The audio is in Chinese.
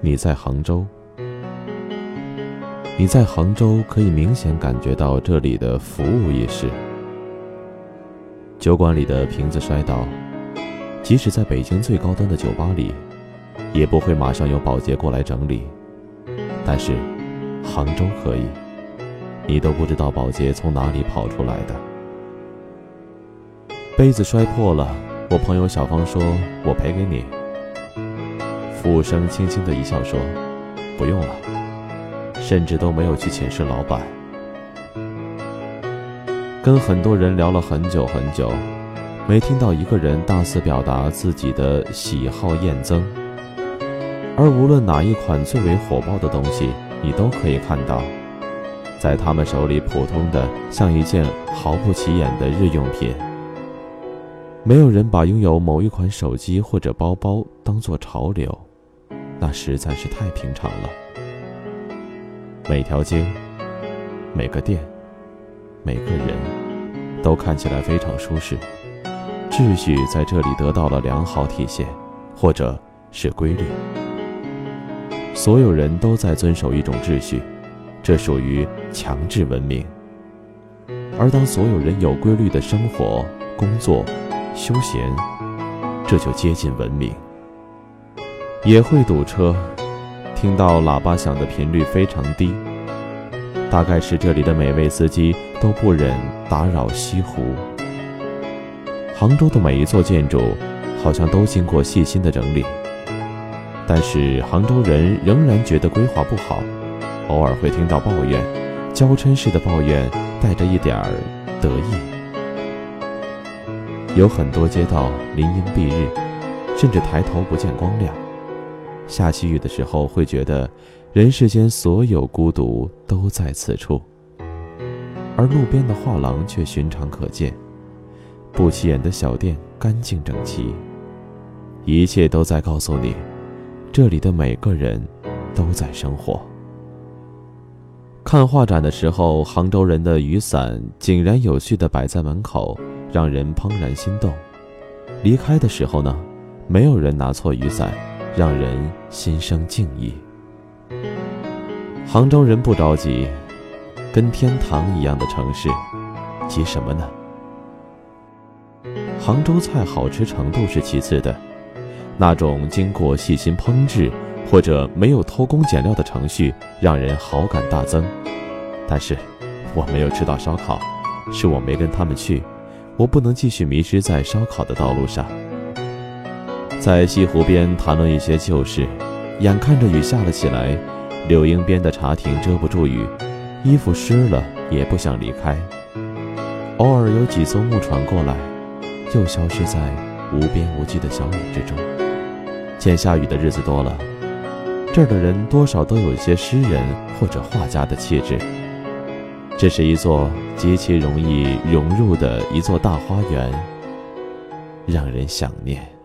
你在杭州。你在杭州可以明显感觉到这里的服务意识。酒馆里的瓶子摔倒，即使在北京最高端的酒吧里，也不会马上有保洁过来整理。但是，杭州可以，你都不知道保洁从哪里跑出来的。杯子摔破了，我朋友小芳说：“我赔给你。”服务生轻轻的一笑说：“不用了。”甚至都没有去请示老板。跟很多人聊了很久很久，没听到一个人大肆表达自己的喜好厌憎。而无论哪一款最为火爆的东西，你都可以看到，在他们手里普通的像一件毫不起眼的日用品。没有人把拥有某一款手机或者包包当做潮流，那实在是太平常了。每条街、每个店、每个人，都看起来非常舒适，秩序在这里得到了良好体现，或者是规律。所有人都在遵守一种秩序，这属于强制文明。而当所有人有规律的生活、工作、休闲，这就接近文明。也会堵车。听到喇叭响的频率非常低，大概是这里的每位司机都不忍打扰西湖。杭州的每一座建筑好像都经过细心的整理，但是杭州人仍然觉得规划不好，偶尔会听到抱怨，娇嗔式的抱怨带着一点儿得意。有很多街道林荫蔽日，甚至抬头不见光亮。下起雨的时候，会觉得人世间所有孤独都在此处，而路边的画廊却寻常可见，不起眼的小店干净整齐，一切都在告诉你，这里的每个人都在生活。看画展的时候，杭州人的雨伞井然有序地摆在门口，让人怦然心动；离开的时候呢，没有人拿错雨伞。让人心生敬意。杭州人不着急，跟天堂一样的城市，急什么呢？杭州菜好吃程度是其次的，那种经过细心烹制或者没有偷工减料的程序，让人好感大增。但是，我没有吃到烧烤，是我没跟他们去，我不能继续迷失在烧烤的道路上。在西湖边谈论一些旧事，眼看着雨下了起来，柳荫边的茶亭遮不住雨，衣服湿了也不想离开。偶尔有几艘木船过来，又消失在无边无际的小雨之中。见下雨的日子多了，这儿的人多少都有一些诗人或者画家的气质。这是一座极其容易融入的一座大花园，让人想念。